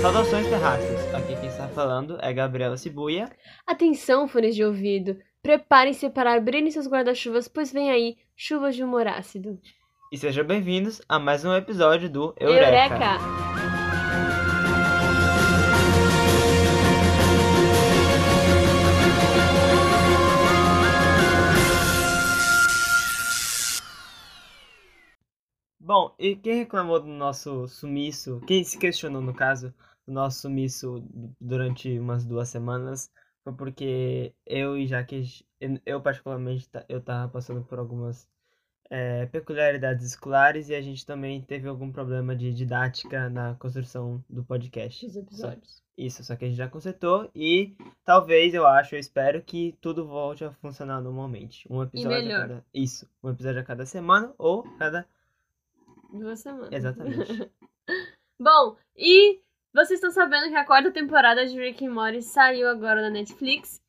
Saudações terráqueos, aqui quem está falando é Gabriela Cibuia. Atenção, fones de ouvido. Preparem-se para abrirem seus guarda-chuvas, pois vem aí chuvas de humor ácido. E sejam bem-vindos a mais um episódio do Eureka. Bom, e quem reclamou do nosso sumiço, quem se questionou no caso do nosso sumiço durante umas duas semanas, foi porque eu e Jaque, eu particularmente, eu tava passando por algumas é, peculiaridades escolares e a gente também teve algum problema de didática na construção do podcast. Os episódios. Isso, só que a gente já consertou e talvez, eu acho, eu espero que tudo volte a funcionar normalmente. Um episódio a cada... Isso, um episódio a cada semana ou cada... Duas semanas. Exatamente. Bom, e vocês estão sabendo que a quarta temporada de Rick and Morty saiu agora na Netflix.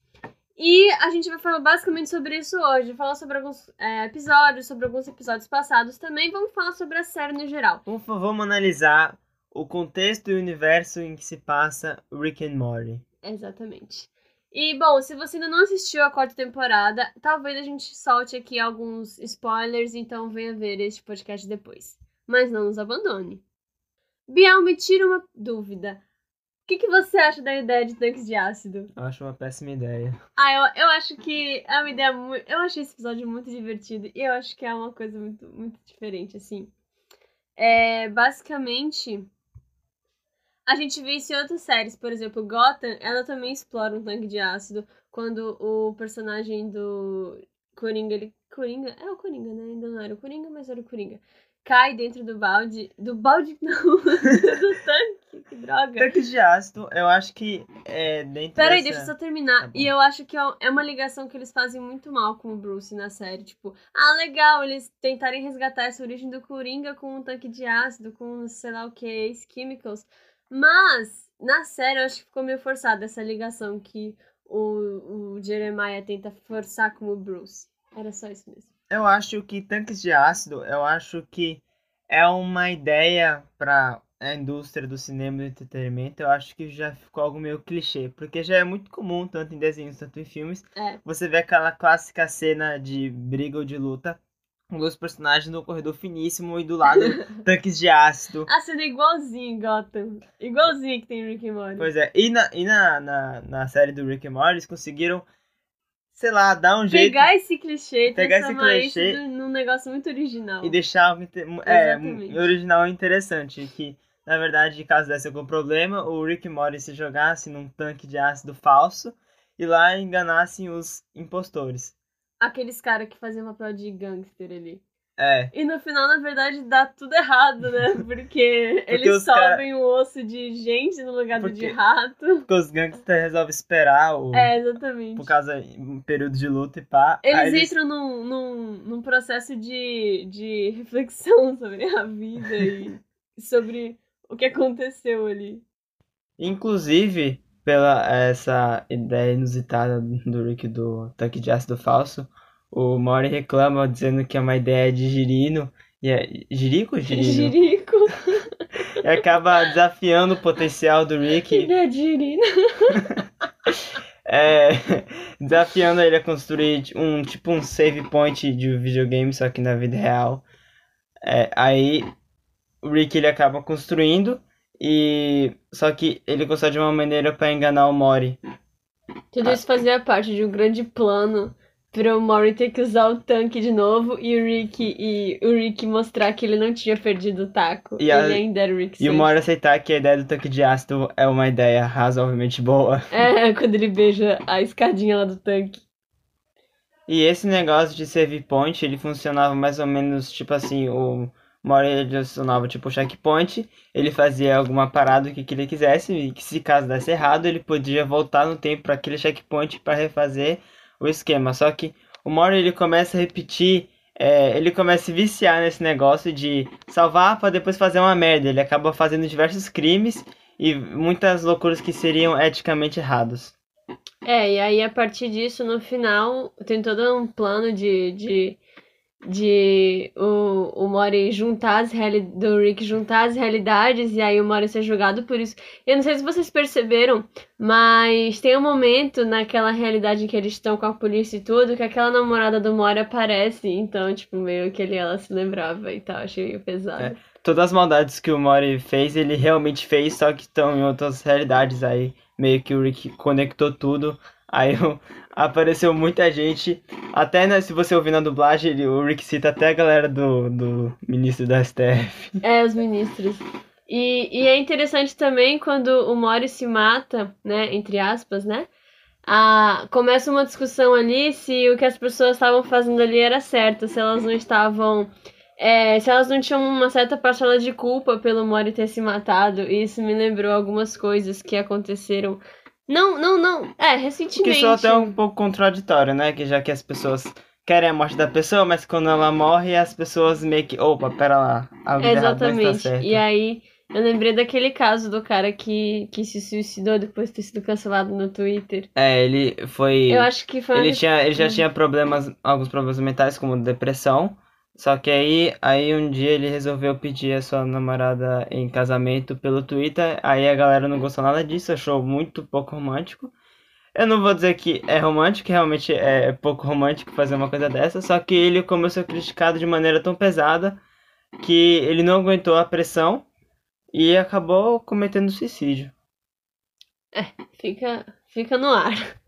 E a gente vai falar basicamente sobre isso hoje. Falar sobre alguns é, episódios, sobre alguns episódios passados também. Vamos falar sobre a série no geral. Vamos, vamos analisar o contexto e o universo em que se passa Rick and Morty. Exatamente. E, bom, se você ainda não assistiu a quarta temporada, talvez a gente solte aqui alguns spoilers, então venha ver este podcast depois. Mas não nos abandone. Biel, me tira uma dúvida. O que, que você acha da ideia de tanques de ácido? Eu acho uma péssima ideia. Ah, eu, eu acho que é uma ideia muito. Eu achei esse episódio muito divertido e eu acho que é uma coisa muito, muito diferente, assim. É, basicamente, a gente vê isso em outras séries. Por exemplo, Gotham, ela também explora um tanque de ácido quando o personagem do Coringa, ele. Coringa? É o Coringa, né? Ainda não era o Coringa, mas era o Coringa. Cai dentro do balde. Do balde, não. do tanque. Que droga. Tanques de ácido, eu acho que é dentro Peraí, dessa... deixa eu só terminar. Tá e eu acho que é uma ligação que eles fazem muito mal com o Bruce na série. Tipo, ah, legal, eles tentarem resgatar essa origem do Coringa com um tanque de ácido, com sei lá o que, Chemicals. Mas, na série, eu acho que ficou meio forçada essa ligação que o, o Jeremiah tenta forçar com o Bruce. Era só isso mesmo. Eu acho que tanques de ácido, eu acho que é uma ideia para a indústria do cinema e do entretenimento. Eu acho que já ficou algo meio clichê, porque já é muito comum, tanto em desenhos, tanto em filmes, É. você vê aquela clássica cena de briga ou de luta com dois personagens no corredor finíssimo e do lado tanques de ácido. A cena é igualzinho, Gotham. Igualzinho que tem Rick and Morty. Pois é, e na, e na, na, na série do Rick and Morty eles conseguiram, sei lá, dar um jeito Pegar esse clichê e Pegar esse clichê isso num negócio muito original. e deixar é, Exatamente. original e interessante. Que, na verdade, caso desse algum problema, o Rick Morty se jogassem num tanque de ácido falso e lá enganassem os impostores. Aqueles caras que faziam papel de gangster ali. É, E no final, na verdade, dá tudo errado, né? Porque, eles os cara- sobem o osso de gente no lugar do de Porque- rato. porque os gangsters resolvem esperar o, É, exatamente. por causa de um período de luta e pá. Eles, aí entram num, num, num processo de, de reflexão sobre a vida e sobre o que aconteceu ali. Inclusive, pela essa ideia inusitada do Rick do tanque de ácido falso, o Mori reclama dizendo que é uma ideia de Girino. E é, Jirico ou Girino? Jirico. E acaba desafiando o potencial do Rick, Ideia de Jirina. é, desafiando ele a construir um tipo um save point de videogame, só que na vida real. É, aí o Rick ele acaba construindo e só que ele consegue de uma maneira para enganar o Mori. Tudo isso fazia parte de um grande plano para o Mori ter que usar o tanque de novo e o Rick e o Rick mostrar que ele não tinha perdido o taco. E a- ainda era o Rick E o. Mori aceitar que a ideia do tanque de ácido é uma ideia razoavelmente boa. É, quando ele beija a escadinha lá do tanque. E esse negócio de save point, ele funcionava mais ou menos tipo assim, o Mori ele acionava tipo o checkpoint, ele fazia alguma parada que, que ele quisesse, e que se caso desse errado, ele podia voltar no tempo para aquele checkpoint para refazer o esquema. Só que o Mori ele começa a repetir, é, ele começa a se viciar nesse negócio de salvar para depois fazer uma merda. Ele acaba fazendo diversos crimes e muitas loucuras que seriam eticamente errados. É, e aí a partir disso, no final, tem todo um plano de, de, de o, o Mori juntar as reali do Rick juntar as realidades e aí o Mori ser julgado por isso. Eu não sei se vocês perceberam, mas tem um momento naquela realidade em que eles estão com a polícia e tudo, que aquela namorada do Mori aparece, então, tipo, meio que ele, ela se lembrava e tal, achei meio pesado. É. Todas as maldades que o Mori fez, ele realmente fez, só que estão em outras realidades aí. Meio que o Rick conectou tudo. Aí apareceu muita gente. Até né, se você ouvir na dublagem, ele, o Rick cita até a galera do, do ministro da STF. É, os ministros. E, e é interessante também quando o Mori se mata, né? Entre aspas, né? A, começa uma discussão ali se o que as pessoas estavam fazendo ali era certo, se elas não estavam. É, se elas não tinham uma certa parcela de culpa pelo Mori ter se matado. E isso me lembrou algumas coisas que aconteceram não, não, não. É, recentemente. Que isso é até um pouco contraditório, né? Que já que as pessoas querem a morte da pessoa, mas quando ela morre, as pessoas meio que. Opa, pera lá. Exatamente. Errado, tá e aí, eu lembrei daquele caso do cara que, que se suicidou depois de ter sido cancelado no Twitter. É, ele foi. Eu acho que foi. Ele, tinha, ele já tinha problemas, alguns problemas mentais, como depressão. Só que aí, aí um dia ele resolveu pedir a sua namorada em casamento pelo Twitter. Aí a galera não gostou nada disso, achou muito pouco romântico. Eu não vou dizer que é romântico, realmente é pouco romântico fazer uma coisa dessa, só que ele começou a criticado de maneira tão pesada que ele não aguentou a pressão e acabou cometendo suicídio. É, fica, fica no ar.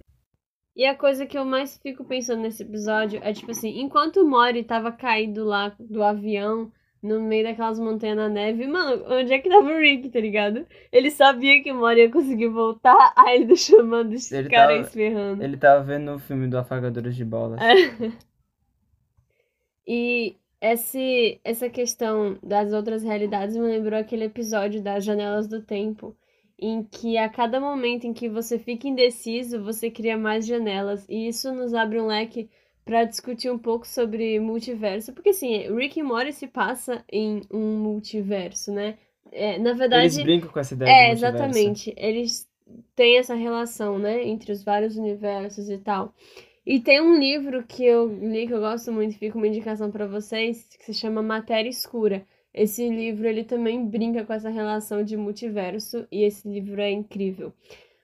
E a coisa que eu mais fico pensando nesse episódio é tipo assim, enquanto o Mori tava caído lá do avião, no meio daquelas montanhas na neve, mano, onde é que tava o Rick, tá ligado? Ele sabia que o Mori ia conseguir voltar, aí ele chamando esse ele cara tava, ferrando. Ele tava vendo o filme do Afagadores de Bolas. É. E esse, essa questão das outras realidades me lembrou aquele episódio das Janelas do Tempo em que a cada momento em que você fica indeciso, você cria mais janelas. E isso nos abre um leque para discutir um pouco sobre multiverso. Porque, assim, Rick e Morty se passa em um multiverso, né? É, na verdade... Eles brincam com essa ideia É, exatamente. Eles têm essa relação, né? Entre os vários universos e tal. E tem um livro que eu li que eu gosto muito, fica uma indicação para vocês, que se chama Matéria Escura esse livro ele também brinca com essa relação de multiverso e esse livro é incrível.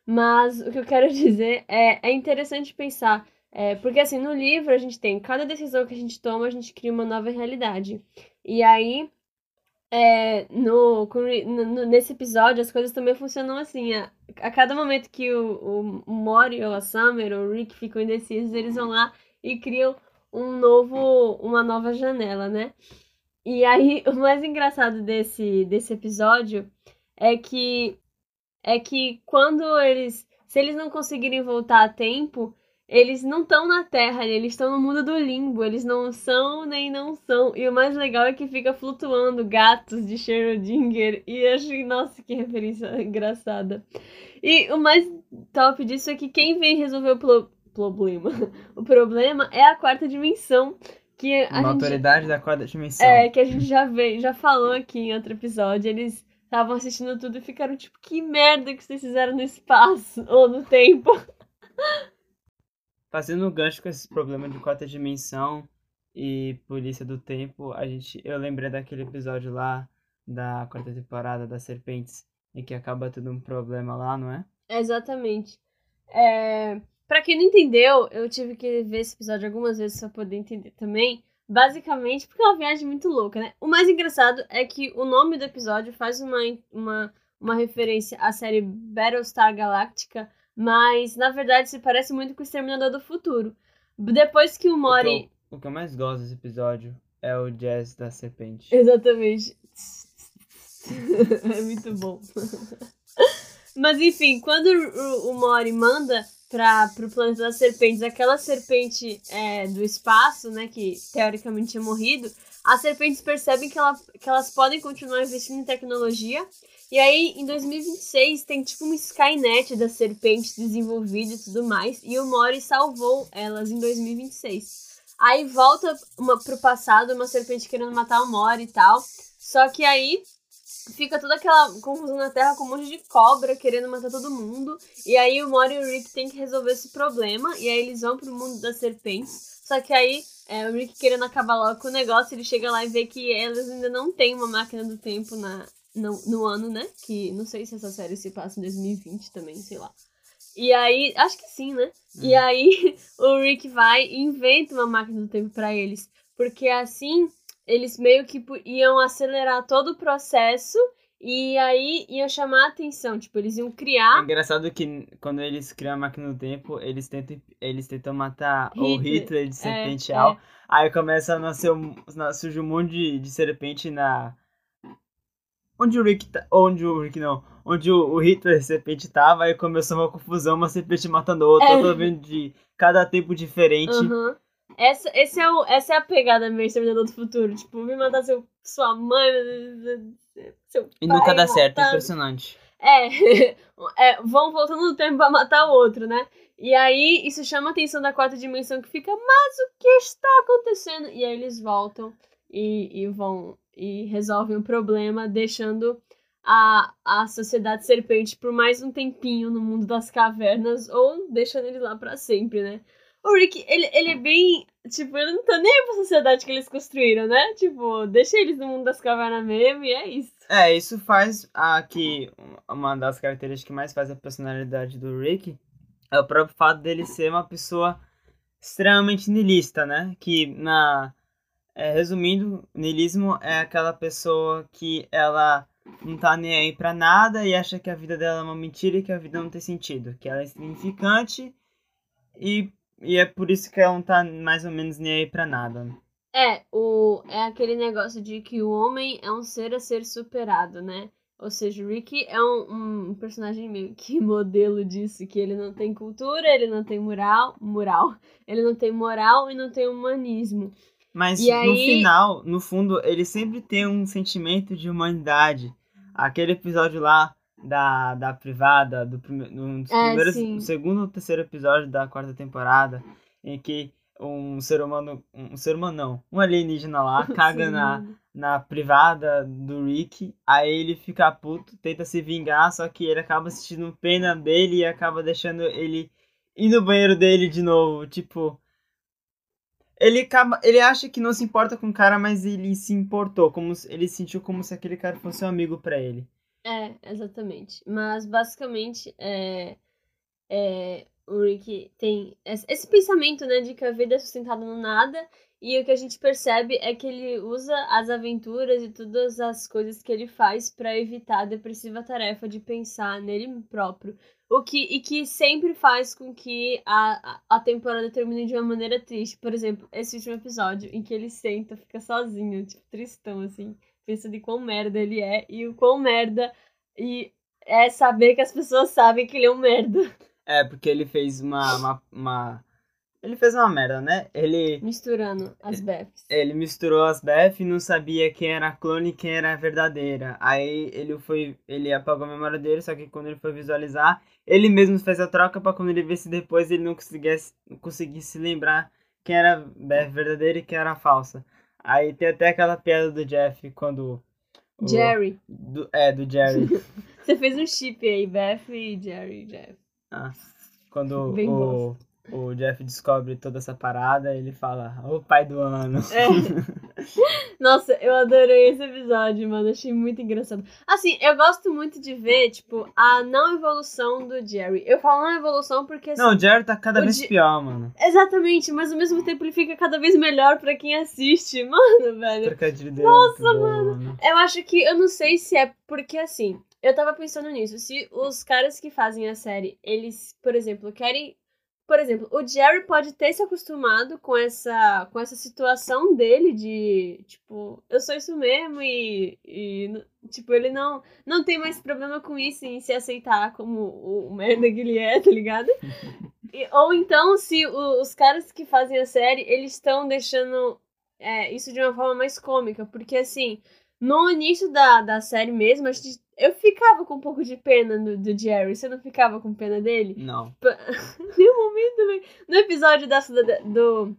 Mas o que eu quero dizer é, é interessante pensar, é, porque assim, no livro a gente tem cada decisão que a gente toma, a gente cria uma nova realidade. E aí, é, no, no, nesse episódio, as coisas também funcionam assim. A, a cada momento que o, o Mori ou a Summer ou o Rick ficam indecisos, eles vão lá e criam um novo, uma nova janela, né? E aí, o mais engraçado desse, desse episódio é que é que quando eles. Se eles não conseguirem voltar a tempo, eles não estão na Terra, eles estão no mundo do limbo. Eles não são nem não são. E o mais legal é que fica flutuando gatos de Schrödinger. E achei, nossa, que referência engraçada. E o mais top disso é que quem vem resolver o pro problema, o problema é a quarta dimensão que a Uma gente, autoridade da quarta dimensão. É, que a gente já veio, já falou aqui em outro episódio. Eles estavam assistindo tudo e ficaram tipo, que merda que vocês fizeram no espaço ou no tempo. Fazendo um gancho com esse problema de quarta dimensão e polícia do tempo, a gente, eu lembrei daquele episódio lá da quarta temporada das serpentes, em que acaba tudo um problema lá, não é? Exatamente. É, Pra quem não entendeu, eu tive que ver esse episódio algumas vezes pra poder entender também. Basicamente, porque é uma viagem muito louca, né? O mais engraçado é que o nome do episódio faz uma, uma, uma referência à série Battlestar Galactica, mas na verdade se parece muito com o Exterminador do Futuro. Depois que o Mori. O que eu, o que eu mais gosto desse episódio é o jazz da serpente. Exatamente. é muito bom. Mas enfim, quando o, o Mori manda para pro planeta das serpentes, aquela serpente é, do espaço, né, que teoricamente tinha morrido, as serpentes percebem que, ela, que elas podem continuar investindo em tecnologia. E aí, em 2026, tem tipo uma Skynet das serpentes desenvolvida e tudo mais. E o Mori salvou elas em 2026. Aí volta uma, pro passado, uma serpente querendo matar o Mori e tal. Só que aí fica toda aquela confusão na Terra com um monte de cobra querendo matar todo mundo. E aí o Mori e o Rick tem que resolver esse problema. E aí eles vão pro mundo das serpentes. Só que aí é, o Rick querendo acabar logo com o negócio, ele chega lá e vê que eles ainda não têm uma máquina do tempo na, no, no ano, né? Que não sei se essa série se passa em 2020 também, sei lá. E aí, acho que sim, né? Hum. E aí o Rick vai e inventa uma máquina do tempo para eles. Porque assim eles meio que iam acelerar todo o processo e aí iam chamar a atenção. Tipo, eles iam criar. É engraçado que quando eles criam a máquina do tempo, eles tentam, eles tentam matar Hitler. o Hitler de serpente é, É. Aí começa a nascer um, surge um monte de, de serpente na. Onde o Rick tá. Onde o Rick não. Onde o, o Hitler de serpente tava, aí começou uma confusão, uma serpente matando outra, é. tô vendo de cada tempo diferente. Uhum. Essa, esse é o, essa é a pegada meio Exterminador do Futuro. Tipo, vir matar seu, sua mãe, seu pai. E nunca dá certo, é impressionante. É, é, vão voltando no tempo pra matar o outro, né? E aí isso chama a atenção da quarta dimensão que fica, mas o que está acontecendo? E aí eles voltam e, e vão e resolvem o problema, deixando a, a sociedade serpente por mais um tempinho no mundo das cavernas ou deixando ele lá para sempre, né? O Rick, ele, ele é bem. Tipo, ele não tá nem pra sociedade que eles construíram, né? Tipo, deixa eles no mundo das cavernas mesmo e é isso. É, isso faz aqui. Uma das características que mais faz a personalidade do Rick é o próprio fato dele ser uma pessoa extremamente niilista, né? Que na. É, resumindo, niilismo é aquela pessoa que ela não tá nem aí pra nada e acha que a vida dela é uma mentira e que a vida não tem sentido. Que ela é insignificante e e é por isso que ela não tá mais ou menos nem aí pra nada. É, o, é aquele negócio de que o homem é um ser a ser superado, né? Ou seja, o Ricky é um, um, personagem meio que modelo disso, que ele não tem cultura, ele não tem moral, moral, ele não tem moral e não tem humanismo. Mas e no aí... final, no fundo, ele sempre tem um sentimento de humanidade. Aquele episódio lá da, da privada, do, no é, segundo ou terceiro episódio da quarta temporada, em que um ser humano, um ser humano não, um alienígena lá, caga na, na privada do Rick, aí ele fica puto, tenta se vingar, só que ele acaba sentindo pena dele e acaba deixando ele ir no banheiro dele de novo, tipo... Ele, acaba, ele acha que não se importa com o cara, mas ele se importou, como ele sentiu como se aquele cara fosse um amigo para ele. É, exatamente. Mas basicamente é, é, o Rick tem esse pensamento, né, de que a vida é sustentada no nada e o que a gente percebe é que ele usa as aventuras e todas as coisas que ele faz para evitar a depressiva tarefa de pensar nele próprio. O que, e que sempre faz com que a, a temporada termine de uma maneira triste. Por exemplo, esse último episódio em que ele senta, fica sozinho, tipo, tristão, assim pensa de quão merda ele é e o quão merda e é saber que as pessoas sabem que ele é um merda. É, porque ele fez uma, uma, uma... Ele fez uma merda, né? Ele. Misturando as Beths. Ele misturou as Beth e não sabia quem era a clone e quem era a verdadeira. Aí ele foi. Ele apagou a memória dele, só que quando ele foi visualizar, ele mesmo fez a troca para quando ele visse depois ele não conseguisse, conseguisse lembrar quem era a Beth verdadeira e quem era a falsa. Aí tem até aquela piada do Jeff quando. O, Jerry. Do, é, do Jerry. Você fez um chip aí, Beth e Jerry, Jeff. Ah, quando Bem o, o Jeff descobre toda essa parada, ele fala, o pai do ano. É. Nossa, eu adorei esse episódio, mano. Achei muito engraçado. Assim, eu gosto muito de ver, tipo, a não evolução do Jerry. Eu falo não evolução porque. Assim, não, o Jerry tá cada vez G... pior, mano. Exatamente, mas ao mesmo tempo ele fica cada vez melhor pra quem assiste. Mano, velho. Trocadilho dele. Nossa, mano. Bom, mano. Eu acho que. Eu não sei se é porque assim. Eu tava pensando nisso. Se os caras que fazem a série, eles, por exemplo, querem por exemplo, o Jerry pode ter se acostumado com essa, com essa situação dele de, tipo, eu sou isso mesmo e, e tipo, ele não, não tem mais problema com isso em se aceitar como o, merda que ele é, tá ligado? E, ou então, se o, os caras que fazem a série, eles estão deixando é, isso de uma forma mais cômica, porque assim, no início da, da série mesmo, a gente eu ficava com um pouco de pena do, do Jerry. Você não ficava com pena dele? Não. Nenhum momento, No episódio da, do.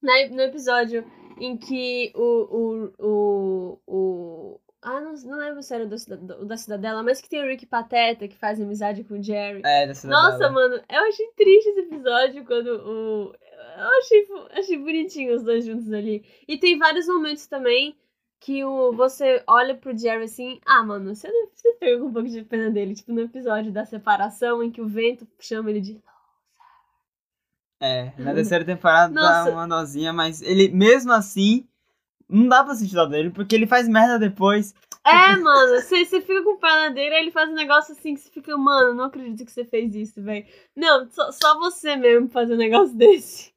No episódio em que o, o, o, o, Ah, não, não lembro se era do, do, da Cidadela, mas que tem o Rick Pateta que faz amizade com o Jerry. É, da Cidadela. Nossa, mano, eu achei triste esse episódio quando o. Eu achei, achei bonitinho os dois juntos ali. E tem vários momentos também que o, você olha pro Jerry assim, ah, mano, você, você pega um pouco de pena dele, tipo no episódio da separação em que o vento chama ele de. É, na terceira temporada Nossa. dá uma dosinha, mas ele, mesmo assim, não dá pra sentir dó dele, porque ele faz merda depois. É, mano, você, você fica com pena dele, aí ele faz um negócio assim que você fica, mano, não acredito que você fez isso, velho. Não, só, só você mesmo fazer um negócio desse.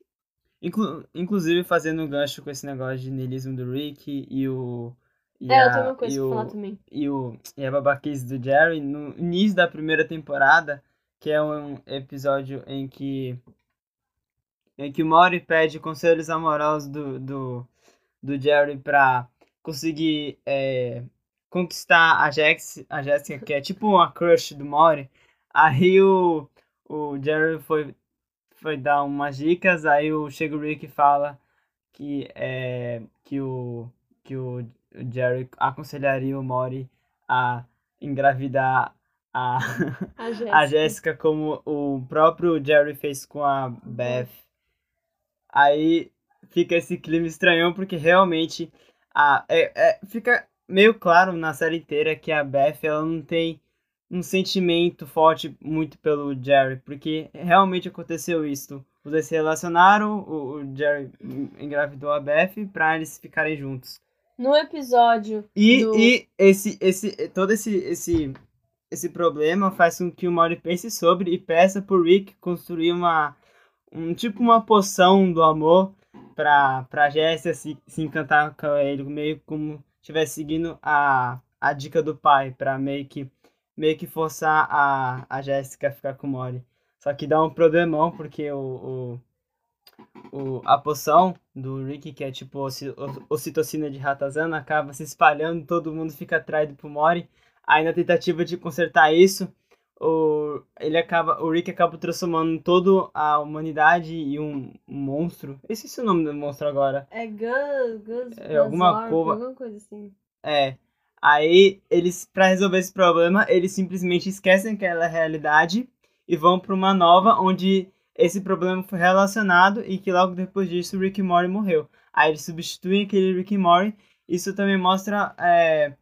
Inclu inclusive fazendo um gancho com esse negócio de niilismo do Rick e o. E é, a, eu tenho uma coisa e pra o, falar também. E, o, e a babaquice do Jerry, no início da primeira temporada, que é um episódio em que. Em que o Maury pede conselhos amorosos do, do, do Jerry pra conseguir é, conquistar a, Jex, a Jessica, que é tipo uma crush do Maury. Aí o, o Jerry foi foi dar umas dicas, aí o chega o Rick fala que é que o que o Jerry aconselharia o Mori a engravidar a A. Jéssica como o próprio Jerry fez com a Beth. Aí fica esse clima estranhão porque realmente a é, é- fica meio claro na série inteira que a Beth ela não tem um sentimento forte muito pelo Jerry, porque realmente aconteceu isso. Os dois se relacionaram, o, o Jerry engravidou a Beth pra eles ficarem juntos. No episódio E, do... e esse, esse, todo esse, esse, esse problema faz com que o Maury pense sobre e peça pro Rick construir uma, um tipo uma poção do amor pra, pra Jéssica se, se encantar com ele, meio como estivesse seguindo a, a dica do pai, pra meio que, meio que forçar a, a Jéssica a ficar com o Maury. Só que dá um problemão, porque o, o, o, a poção do Rick, que é tipo ocitocina de ratazana, acaba se espalhando, todo mundo fica atraído pro Mori. Aí na tentativa de consertar isso, o, ele acaba, o Rick acaba transformando toda a humanidade em um, um monstro. Eu esqueci o nome do monstro agora. É Gus, Gus, É, alguma cova- alguma coisa assim. É. Aí eles, pra resolver esse problema, eles simplesmente esquecem aquela realidade e vão pra uma nova onde esse problema foi relacionado e que logo depois disso Rick Morty morreu. Aí eles substituem aquele Rick Morty. Isso também mostra é,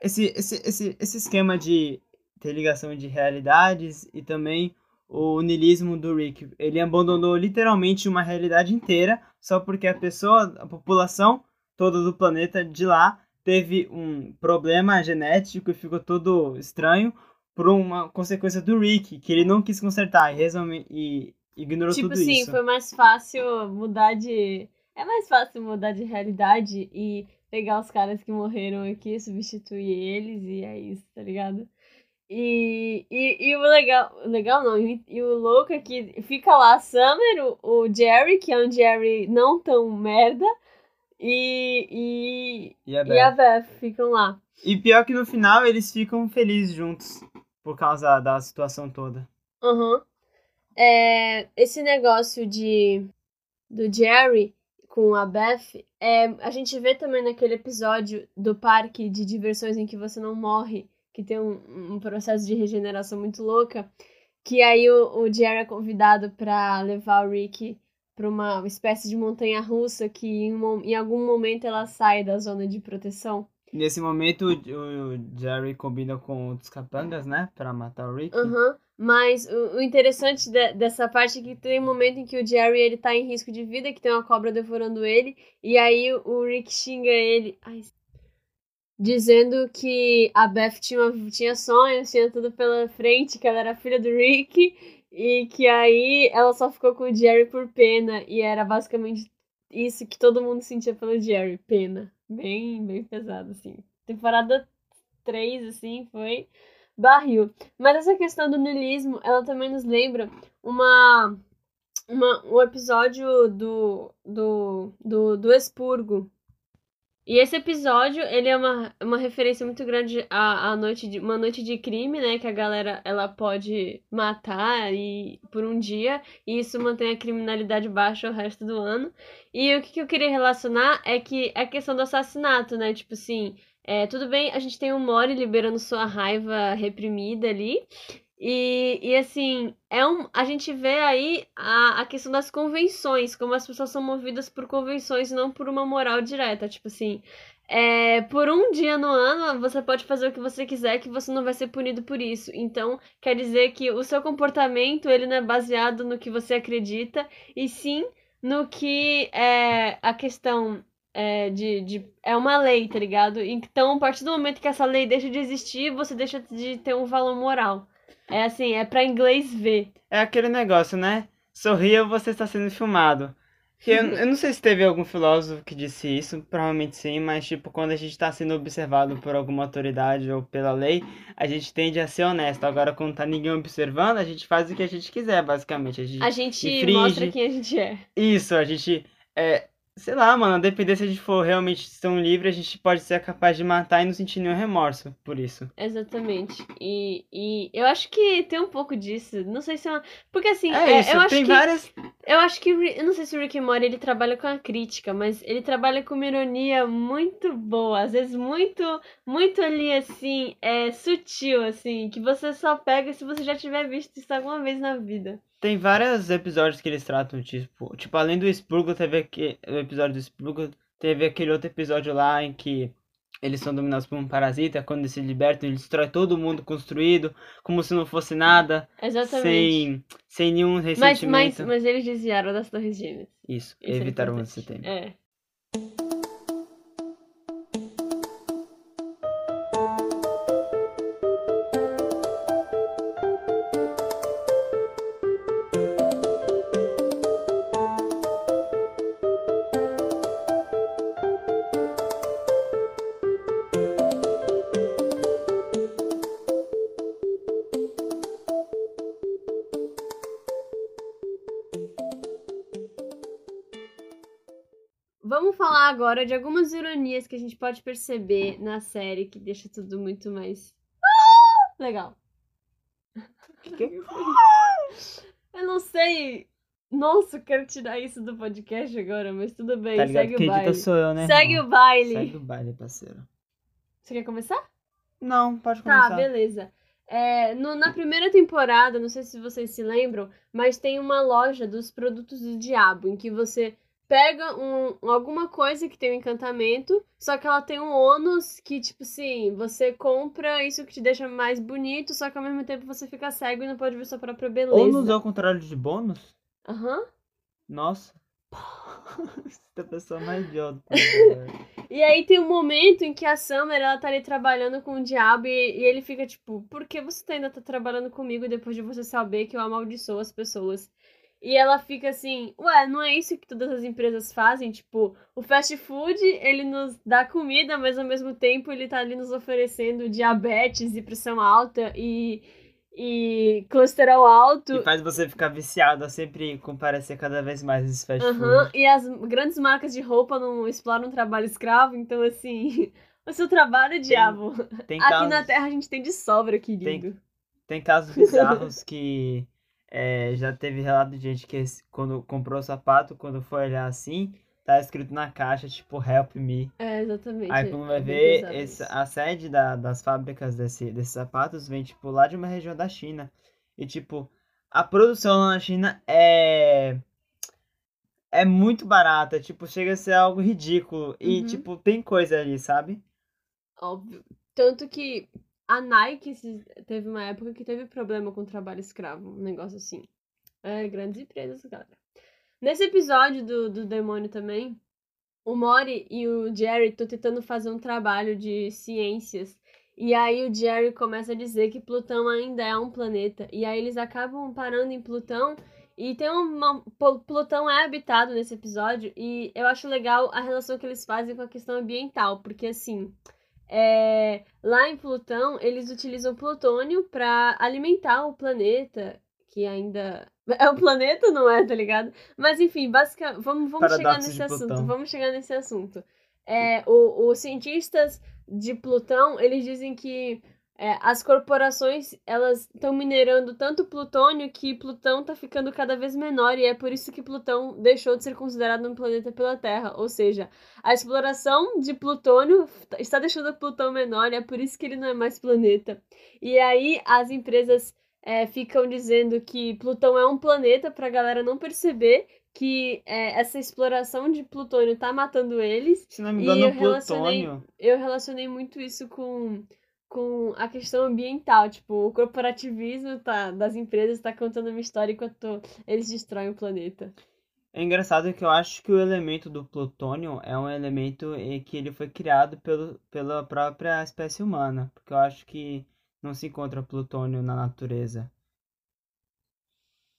esse, esse, esse, esse esquema de ter ligação de realidades e também o niilismo do Rick. Ele abandonou literalmente uma realidade inteira só porque a pessoa, a população toda do planeta de lá teve um problema genético e ficou todo estranho por uma consequência do Rick, que ele não quis consertar e, resume, e ignorou Tipo tudo assim, isso. foi mais fácil mudar de. É mais fácil mudar de realidade e pegar os caras que morreram aqui, substituir eles e é isso, tá ligado? E, e, e o legal, legal não, e, e o louco é que fica lá a Summer, o, o Jerry, que é um Jerry não tão merda, e, e, E a e a Beth. Beth ficam lá. E pior que no final eles ficam felizes juntos por causa da situação toda. Aham. É, esse negócio de do Jerry com a Beth, é, a gente vê também naquele episódio do parque de diversões em que você não morre, que tem um, um processo de regeneração muito louca, que aí o, o Jerry é convidado pra levar o Rick pra uma espécie de montanha russa que em, em algum momento ela sai da zona de proteção. Nesse momento o, Jerry combina com os capangas, né? Pra matar o Rick. Aham. Mas o, o interessante de- dessa parte é que tem um momento em que o Jerry ele tá em risco de vida, que tem uma cobra devorando ele, e aí o, Rick xinga ele, ai, dizendo que a Beth tinha, tinha sonhos, tinha tudo pela frente, que ela era filha do Rick, e que aí ela só ficou com o Jerry por pena, e era basicamente isso que todo mundo sentia pelo Jerry, pena. Bem, bem pesado, assim. Temporada 3, assim, foi barril. Mas essa questão do niilismo, ela também nos lembra uma, uma um episódio do, do, do, do Expurgo, E esse episódio, ele é uma, uma referência muito grande à, à noite de, uma noite de crime, né? Que a galera ela pode matar e, por um dia, e isso mantém a criminalidade baixa o resto do ano. E o que, que eu queria relacionar é que a questão do assassinato, né? Tipo assim, é, tudo bem, a gente tem o Mori liberando sua raiva reprimida ali. E, e assim, é um, a gente vê aí a, a questão das convenções, como as pessoas são movidas por convenções, não por uma moral direta. Tipo assim, é, por um dia no ano você pode fazer o que você quiser que você não vai ser punido por isso. Então, quer dizer que o seu comportamento ele não é baseado no que você acredita, e sim no que é a questão é, de, de. É uma lei, tá ligado? Então, a partir do momento que essa lei deixa de existir, você deixa de ter um valor moral. É assim, é pra inglês ver. É aquele negócio, né? Sorria ou você está sendo filmado. Que eu, eu não sei se teve algum filósofo que disse isso, provavelmente sim, mas tipo, quando a gente está sendo observado por alguma autoridade ou pela lei, a gente tende a ser honesto. Agora, quando tá ninguém observando, a gente faz o que a gente quiser, basicamente. A gente, A gente infringe. mostra quem a gente é. Isso, a gente. É, sei lá, mano, a depender se a gente for realmente tão livre, a gente pode ser capaz de matar e não sentir nenhum remorso por isso. Exatamente. E, e eu acho que tem um pouco disso. Não sei se é uma. Porque assim, É é, isso, eu acho tem que. várias. Eu acho que. Eu não sei se o Rick Morty ele trabalha com a crítica, mas ele trabalha com uma ironia muito boa. Às vezes muito, muito ali assim, é sutil, assim, que você só pega se você já tiver visto isso alguma vez na vida. Tem vários episódios que eles tratam, tipo, tipo, além do Spurgo, teve aquele, o episódio do Spurgo, teve aquele outro episódio lá em que eles são dominados por um parasita, quando eles se libertam, ele destrói todo mundo construído, como se não fosse nada, Exatamente. sem, sem nenhum Mas, ressentimento. mas, mas eles desviaram das Torres Gêmeas. Isso, Isso é evitaram o 11 de setembro. É. Vamos falar agora de algumas ironias que a gente pode perceber na série que deixa tudo muito mais Ah! legal. Que? Eu não sei. Nossa, eu quero tirar isso do podcast agora, mas tudo bem, Tá ligado segue que o baile. sou eu, né? Segue irmão? o baile. Segue o baile, parceiro. Você quer começar? Não, pode Tá, começar. beleza. É, no- na primeira temporada, não sei se vocês se lembram, mas tem uma loja dos produtos do diabo, em que você pega um, alguma coisa que tem um encantamento, só que ela tem um ônus que, tipo assim, você compra isso que te deixa mais bonito, só que ao mesmo tempo você fica cego e não pode ver sua própria beleza. Ônus é o contrário de bônus? Aham. Nossa. Você é a pessoa mais idiota. E aí tem um momento em que a Summer, ela tá ali trabalhando com o diabo e, e ele fica tipo, por que você ainda tá trabalhando comigo depois de você saber que eu amaldiçoo as pessoas? E ela fica assim, ué, não é isso que todas as empresas fazem? Tipo, o fast food, ele nos dá comida, mas ao mesmo tempo ele tá ali nos oferecendo diabetes e pressão alta e, e colesterol alto. E faz você ficar viciado a sempre comparecer cada vez mais esses fast Aham, food. E as grandes marcas de roupa não exploram o trabalho escravo, então assim, o seu trabalho, diabo. Tem Aqui casos, na Terra a gente tem de sobra, querido. tem casos bizarros que é, já teve relato de gente que quando comprou o sapato, quando foi olhar assim, tá escrito na caixa, tipo, help me. É, exatamente. Aí quando vai é bem ver, esse- a sede da- das fábricas desse, desses sapatos vem, tipo, lá de uma região da China. E, tipo, a produção lá na China é. É muito barata, tipo, chega a ser algo ridículo. E, Uhum. tipo, tem coisa ali, sabe? Óbvio. Tanto que a Nike teve uma época que teve problema com trabalho escravo, um negócio assim. É, grandes empresas, galera. Nesse episódio do, do demônio também, o Mori e o Jerry estão tentando fazer um trabalho de ciências. E aí o Jerry começa a dizer que Plutão ainda é um planeta. E aí eles acabam parando em Plutão. E tem uma. Pl- Plutão é habitado nesse episódio. E eu acho legal a relação que eles fazem com a questão ambiental. Porque assim. É, lá em Plutão, eles utilizam plutônio para alimentar o planeta, que ainda é um planeta, não é, tá ligado? Mas enfim, basicamente, vamos, vamos chegar nesse assunto, Plutão. vamos chegar nesse assunto. é, o, os cientistas de Plutão, eles dizem que é, as corporações elas estão minerando tanto plutônio que Plutão está ficando cada vez menor e é por isso que Plutão deixou de ser considerado um planeta pela Terra. Ou seja, a exploração de plutônio está deixando Plutão menor e é por isso que ele não é mais planeta. E aí as empresas é, ficam dizendo que Plutão é um planeta para a galera não perceber que é, essa exploração de plutônio tá matando eles. Se não me engano, e eu o plutônio. Relacionei, eu relacionei muito isso com com a questão ambiental, tipo, o corporativismo tá, das empresas está contando uma história enquanto eles destroem o planeta. É engraçado que eu acho que o elemento do plutônio é um elemento que ele foi criado pelo, pela própria espécie humana, porque eu acho que não se encontra plutônio na natureza.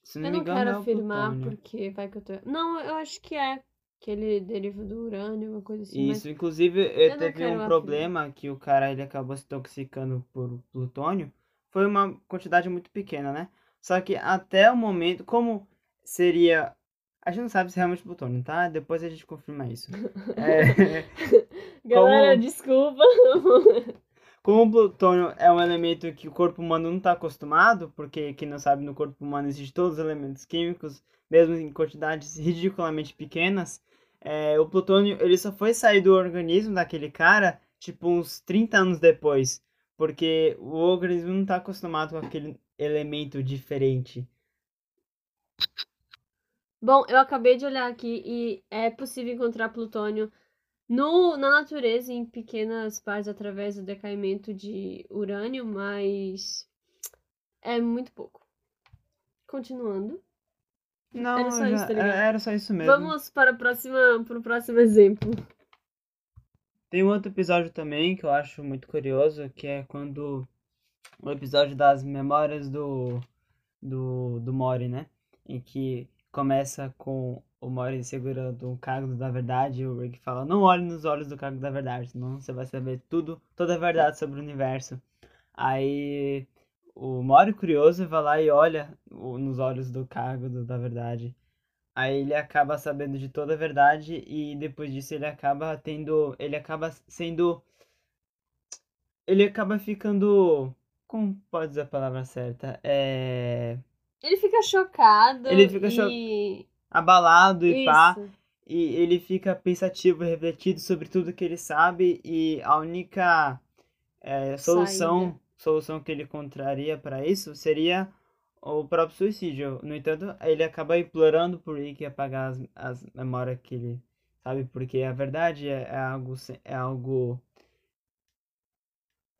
Se não eu não engano, quero é afirmar plutônio. porque vai que eu tô. Não, eu acho que é que ele deriva do urânio, uma coisa assim. Isso, inclusive eu teve um problema que o cara ele acabou se intoxicando por plutônio. Foi uma quantidade muito pequena, né? Só que até o momento, como seria. A gente não sabe se é realmente plutônio, tá? Depois a gente confirma isso. É... Galera, como... desculpa. Como o plutônio é um elemento que o corpo humano não está acostumado, porque quem não sabe, no corpo humano existem todos os elementos químicos, mesmo em quantidades ridiculamente pequenas, é, o plutônio ele só foi sair do organismo daquele cara tipo uns 30 anos depois, porque o organismo não está acostumado com aquele elemento diferente. Bom, eu acabei de olhar aqui e é possível encontrar plutônio no, na natureza em pequenas partes através do decaimento de urânio, mas é muito pouco. Continuando. Não, era só, já, isso, tá era só isso mesmo. Vamos para, a próxima, para o próximo exemplo. Tem um outro episódio também que eu acho muito curioso, que é quando o episódio das memórias do, do, do Mori, né? Em que começa com o Mori segurando o cargo da verdade e o Rick fala, não olhe nos olhos do cargo da verdade, senão você vai saber tudo, toda a verdade sobre o universo. Aí o Mori curioso vai lá e olha nos olhos do cargo do, da verdade. Aí ele acaba sabendo de toda a verdade e depois disso ele acaba tendo. Ele acaba sendo. Ele acaba ficando. Como pode dizer a palavra certa? É. Ele fica chocado. Ele fica e... cho... abalado e Isso. pá. E ele fica pensativo, refletido sobre tudo que ele sabe. E a única é, solução. Solução que ele encontraria para isso seria o próprio suicídio. No entanto, ele acaba implorando por Rick apagar as, as memórias que ele sabe, porque a verdade é, é algo é algo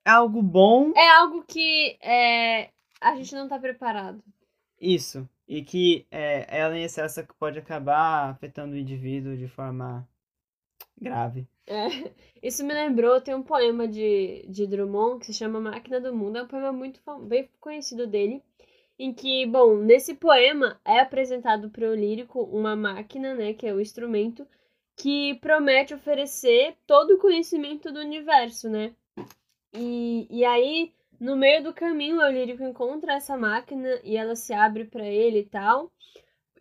é algo bom. É algo que é, a gente não está preparado. Isso. E que é, ela em excesso pode acabar afetando o indivíduo de forma grave. É, isso me lembrou, tem um poema de, de Drummond que se chama Máquina do Mundo, é um poema muito bem conhecido dele, em que, bom, nesse poema é apresentado para o lírico uma máquina, né, que é o instrumento, que promete oferecer todo o conhecimento do universo, né? E, e aí, no meio do caminho, o lírico encontra essa máquina e ela se abre para ele e tal.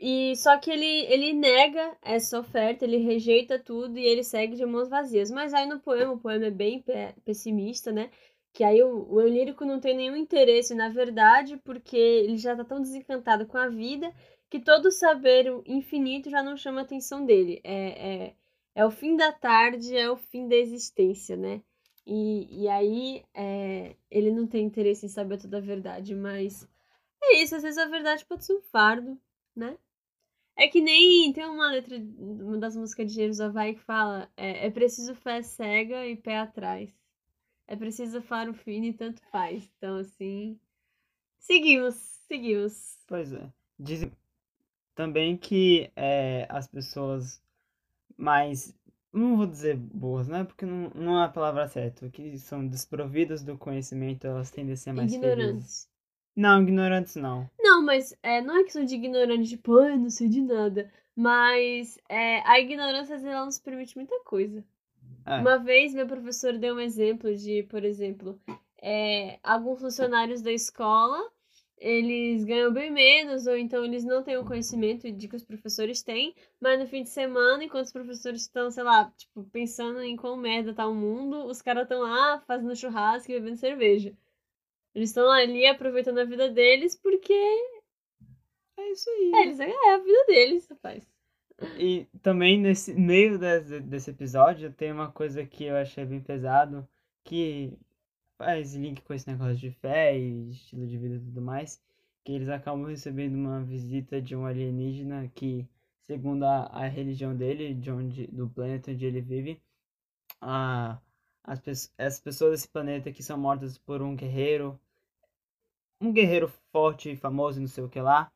E só que ele, ele nega essa oferta, ele rejeita tudo e ele segue de mãos vazias. Mas aí no poema, o poema é bem pessimista, né? Que aí o, o lírico não tem nenhum interesse na verdade, porque ele já tá tão desencantado com a vida que todo saber infinito já não chama a atenção dele. É, é, é o fim da tarde, é o fim da existência, né? E, e aí é, ele não tem interesse em saber toda a verdade, mas é isso, às vezes a verdade pode ser um fardo, né? É que nem tem uma letra, uma das músicas de Jerusalém que fala: é, é preciso fé cega e pé atrás. É preciso faro fino e tanto faz. Então, assim. Seguimos, seguimos. Pois é. Dizem também que é, as pessoas mais. Não vou dizer boas, né? Porque não, não é a palavra certa. Que são desprovidas do conhecimento, elas tendem a ser mais Ignorantes. felizes. Não, ignorantes não. Não, mas é, não é questão de ignorante, tipo, ai, não sei de nada. Mas é, a ignorância, ela nos permite muita coisa. É. Uma vez, meu professor deu um exemplo de, por exemplo, é, alguns funcionários da escola eles ganham bem menos, ou então eles não têm o conhecimento de que os professores têm, mas no fim de semana, enquanto os professores estão, sei lá, tipo, pensando em quão merda tá o mundo, os caras estão lá fazendo churrasco e bebendo cerveja. Eles estão ali aproveitando a vida deles porque. É isso aí. É, eles, é a vida deles, rapaz. E também nesse meio desse, desse episódio tem uma coisa que eu achei bem pesado, que faz link com esse negócio de fé e estilo de vida e tudo mais, que eles acabam recebendo uma visita de um alienígena que, segundo a, a religião dele, de onde, do planeta onde ele vive, a, as, as pessoas desse planeta que são mortas por um guerreiro, um guerreiro forte e famoso, não sei o que lá,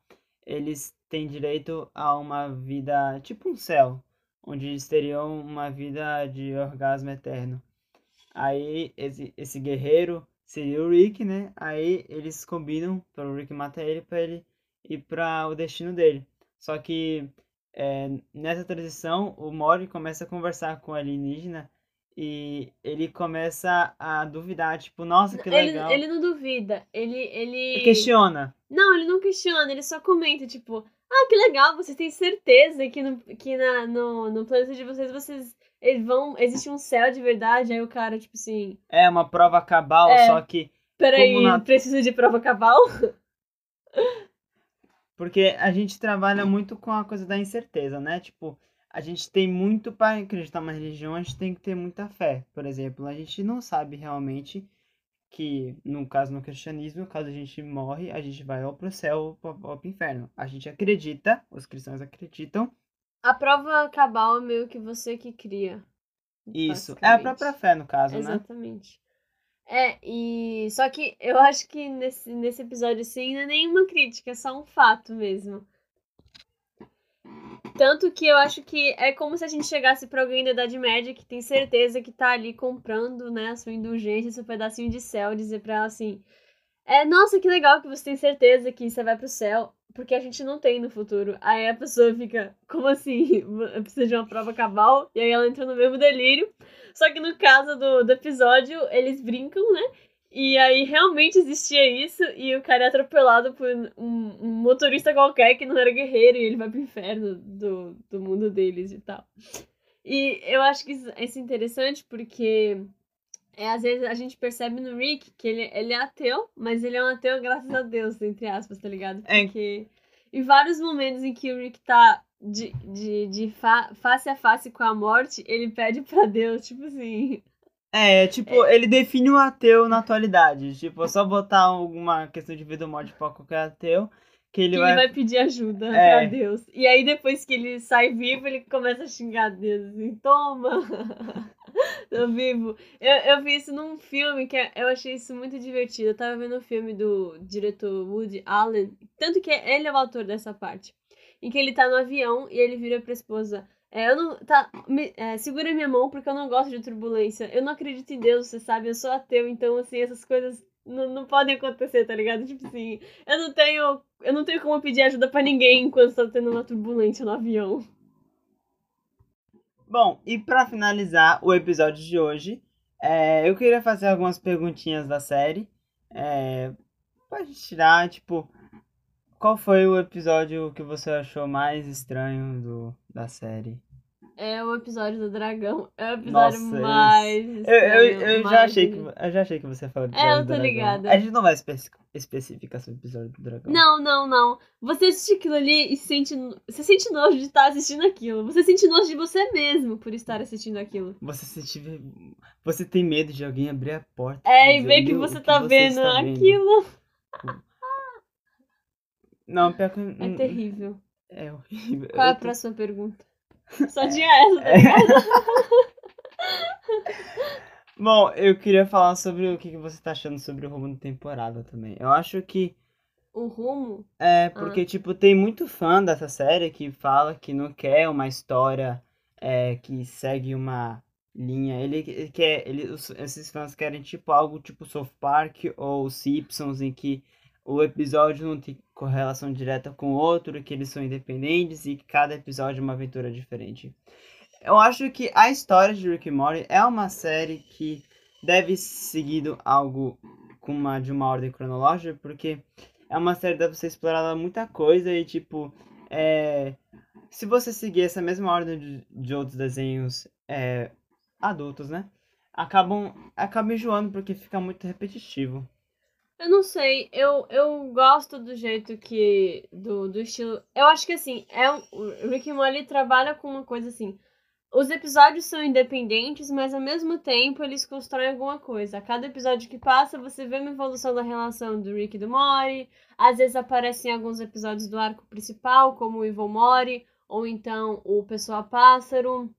eles têm direito a uma vida tipo um céu, onde eles teriam uma vida de orgasmo eterno. Aí esse, esse guerreiro seria o Rick, né? Aí eles combinam para o Rick matar ele para ele ir para o destino dele. Só que é, nessa transição o Mori começa a conversar com o alienígena e ele começa a duvidar, tipo, nossa, que legal. Ele, ele não duvida, ele, ele... ele questiona. Não, ele não questiona, ele só comenta, tipo, ah, que legal, vocês têm certeza que no, que na, no, no planeta de vocês, vocês vão. Existe um céu de verdade, aí o cara, tipo assim. É uma prova cabal, é, só que. Peraí, na... precisa de prova cabal? Porque a gente trabalha muito com a coisa da incerteza, né? Tipo, a gente tem muito para acreditar numa religião, a gente tem que ter muita fé. Por exemplo, a gente não sabe realmente que, no caso no cristianismo, caso a gente morre, a gente vai ou pro céu ou pro inferno. A gente acredita, os cristãos acreditam. A prova cabal é meio que você que cria. Isso, é a própria fé, no caso, Exatamente. né? Exatamente. É, e. Só que eu acho que nesse, nesse episódio, assim, não é nenhuma crítica, é só um fato mesmo. Tanto que eu acho que é como se a gente chegasse pra alguém da Idade Média que tem certeza que tá ali comprando, né, a sua indulgência, seu pedacinho de céu, dizer pra ela assim: É, nossa, que legal que você tem certeza que você vai pro céu, porque a gente não tem no futuro. Aí a pessoa fica, como assim? Precisa de uma prova cabal? E aí ela entra no mesmo delírio. Só que no caso do, do episódio, eles brincam, né? E aí realmente existia isso, e o cara é atropelado por um, um, motorista qualquer que não era guerreiro, e ele vai pro inferno do, do mundo deles e tal. E eu acho que isso, isso é interessante porque é, às vezes a gente percebe no Rick que ele, ele é ateu, mas ele é um ateu graças a Deus, entre aspas, tá ligado? É. Porque é. em vários momentos em que o Rick tá de, de, de fa face a face com a morte, ele pede pra Deus, tipo assim é, tipo, é. ele define o ateu na atualidade. Tipo, é só botar alguma questão de vida ou morte pra qualquer ateu. Que ele, que vai... ele vai pedir ajuda é. pra Deus. E aí, depois que ele sai vivo, ele começa a xingar Deus assim: toma! Tô vivo. Eu, eu vi isso num filme que eu achei isso muito divertido. Eu tava vendo o um filme do diretor Woody Allen. Tanto que ele é o autor dessa parte. Em que ele tá no avião e ele vira pra esposa: é, eu não. Tá. Me, é, segura minha mão porque eu não gosto de turbulência. Eu não acredito em Deus, você sabe? Eu sou ateu, então, assim, essas coisas não, não podem acontecer, tá ligado? Tipo assim, eu não tenho. Eu não tenho como pedir ajuda para ninguém enquanto tá tendo uma turbulência no avião. Bom, e para finalizar o episódio de hoje, é, eu queria fazer algumas perguntinhas da série. É, pode tirar, tipo, qual foi o episódio que você achou mais estranho do, da série? É o episódio do dragão. É o episódio Nossa, mais. Eu, eu, eu, mais... já achei que, eu já achei que você falou É, eu tô ligada. A gente não vai espe especificar sobre o episódio do dragão. Não, não, não. Você assiste aquilo ali e sente. Você sente nojo de estar assistindo aquilo. Você sente nojo de você mesmo por estar assistindo aquilo. Você sente. Você tem medo de alguém abrir a porta. É, e ver que você tá que vendo aquilo. Vendo. Não, pior que. É terrível. É horrível. Qual é a próxima pergunta? Só tinha essa? Bom, eu queria falar sobre o que você tá achando sobre o rumo da temporada também. Eu acho que. O rumo? É, porque, ah. tipo, tem muito fã dessa série que fala que não quer uma história é, que segue uma linha. Ele, ele quer. Ele, os, esses fãs querem, tipo, algo tipo South Park ou Simpsons, em que o episódio não tem correlação direta com o outro, que eles são independentes e que cada episódio é uma aventura diferente. Eu acho que a história de Rick e Morty é uma série que deve seguir algo com uma, de uma ordem cronológica, porque é uma série que dá pra você muita coisa e, tipo, é... Se você seguir essa mesma ordem de, de outros desenhos é, adultos, né? Acabam, acabam enjoando porque fica muito repetitivo. Eu não sei, eu, eu gosto do jeito que. Do, do estilo. Eu acho que assim, é o Rick Morty trabalha com uma coisa assim. Os episódios são independentes, mas ao mesmo tempo eles constroem alguma coisa. A cada episódio que passa, você vê uma evolução da relação do Rick e do Mori. Às vezes aparecem alguns episódios do arco principal, como o Evil Mori, ou então o Pessoa Pássaro.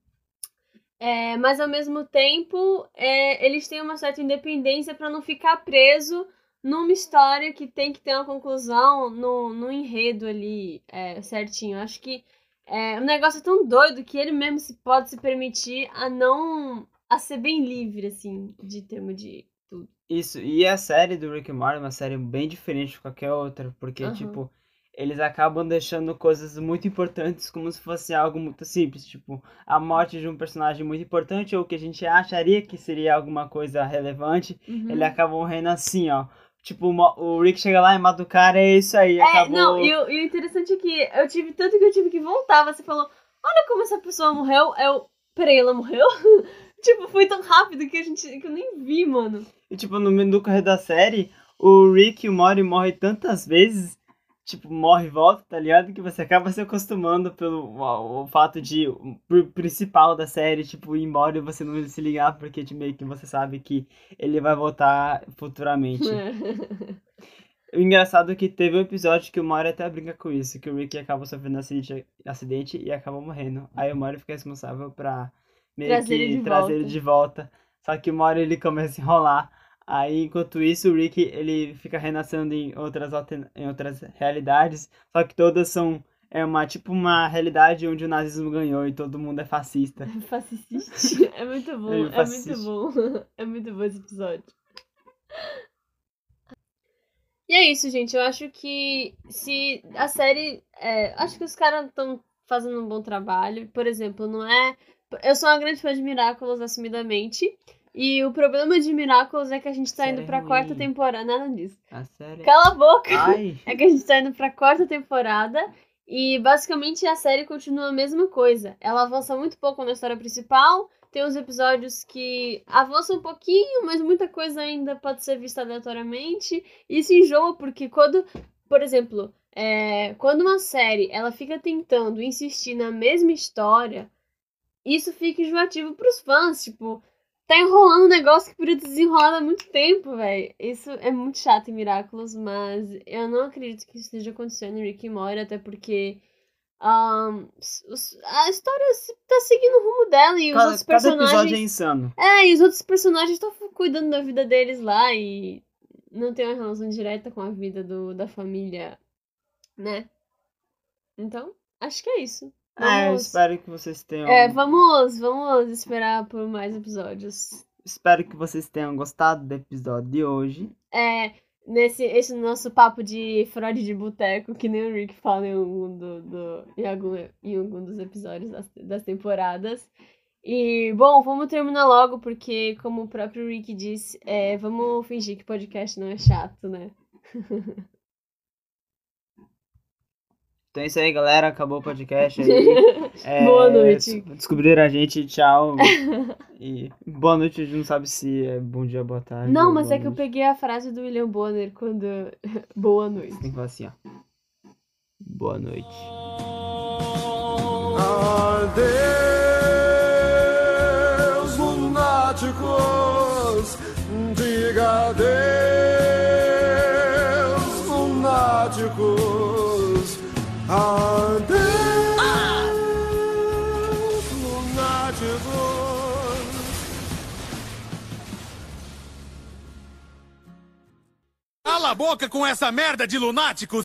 É, mas ao mesmo tempo, é, eles têm uma certa independência para não ficar preso numa história que tem que ter uma conclusão no, no enredo ali é, certinho. Acho que é, o negócio é tão doido que ele mesmo se pode se permitir a não. a ser bem livre, assim, de termo de tudo. Isso, e a série do Rick and Morty é uma série bem diferente de qualquer outra, porque, uhum. tipo, eles acabam deixando coisas muito importantes como se fosse algo muito simples, tipo, a morte de um personagem muito importante ou que a gente acharia que seria alguma coisa relevante, uhum. ele acaba morrendo assim, ó. Tipo, o Rick chega lá e mata o cara, é isso aí, é, acabou. Não, e, o, e o interessante é que eu tive tanto que eu tive que voltar. Você falou, olha como essa pessoa morreu. Eu, peraí, ela morreu? tipo, foi tão rápido que a gente que eu nem vi, mano. E tipo, no meio do correr da série, o Rick e o Mori morrem tantas vezes tipo, morre e volta, tá ligado? Que você acaba se acostumando pelo o, o fato de o principal da série, tipo, ir embora e você não se ligar, porque de meio que você sabe que ele vai voltar futuramente. o engraçado é que teve um episódio que o Mario até brinca com isso, que o Rick acaba sofrendo acidente, acidente e acaba morrendo. Aí o Mario fica responsável pra meio trazer que ele trazer ele de volta. Só que o Mario ele começa a enrolar Aí, enquanto isso, o Rick ele fica renascendo em outras, em outras realidades, só que todas são é uma tipo uma realidade onde o nazismo ganhou e todo mundo é fascista. Fascista. É muito bom, é, é muito bom. É muito bom esse episódio. E é isso, gente. Eu acho que se a série. É, acho que os caras estão fazendo um bom trabalho. Por exemplo, não é. Eu sou uma grande fã de Miraculous, assumidamente. E o problema de Miraculous é que a gente tá indo pra quarta temporada. Nada disso. A série... Cala a boca! Ai. É que a gente tá indo pra quarta temporada. E basicamente a série continua a mesma coisa. Ela avança muito pouco na história principal. Tem uns episódios que avançam um pouquinho, mas muita coisa ainda pode ser vista aleatoriamente. E isso enjoa porque quando, por exemplo, é, quando uma série ela fica tentando insistir na mesma história, isso fica enjoativo pros fãs. Tipo, tá enrolando um negócio que podia ter desenrolado há muito tempo, velho. Isso é muito chato em Miraculous, mas eu não acredito que isso esteja acontecendo em Rick e Morty, até porque um, a história tá seguindo o rumo dela e os cada, outros personagens. Cada episódio é insano. É, e os outros personagens estão cuidando da vida deles lá e não tem uma relação direta com a vida do, da família, né? Então, acho que é isso. Vamos... É, eu espero que vocês tenham. É, vamos, vamos esperar por mais episódios. Espero que vocês tenham gostado do episódio de hoje. É, nesse esse nosso papo de Freud de boteco, que nem o Rick fala em algum, do, do, em algum, em algum dos episódios das, das temporadas. E, bom, vamos terminar logo, porque, como o próprio Rick disse, é, vamos fingir que podcast não é chato, né? Então é isso aí, galera. Acabou o podcast aí. É, boa noite. Descobriram a gente, tchau. e boa noite, a gente não sabe se é bom dia, boa tarde. Não, mas é noite. que eu peguei a frase do William Bonner quando. boa noite. Você tem que falar assim, ó. Boa noite. Adeus, lunáticos. Diga adeus, Cala a boca com essa merda de lunáticos!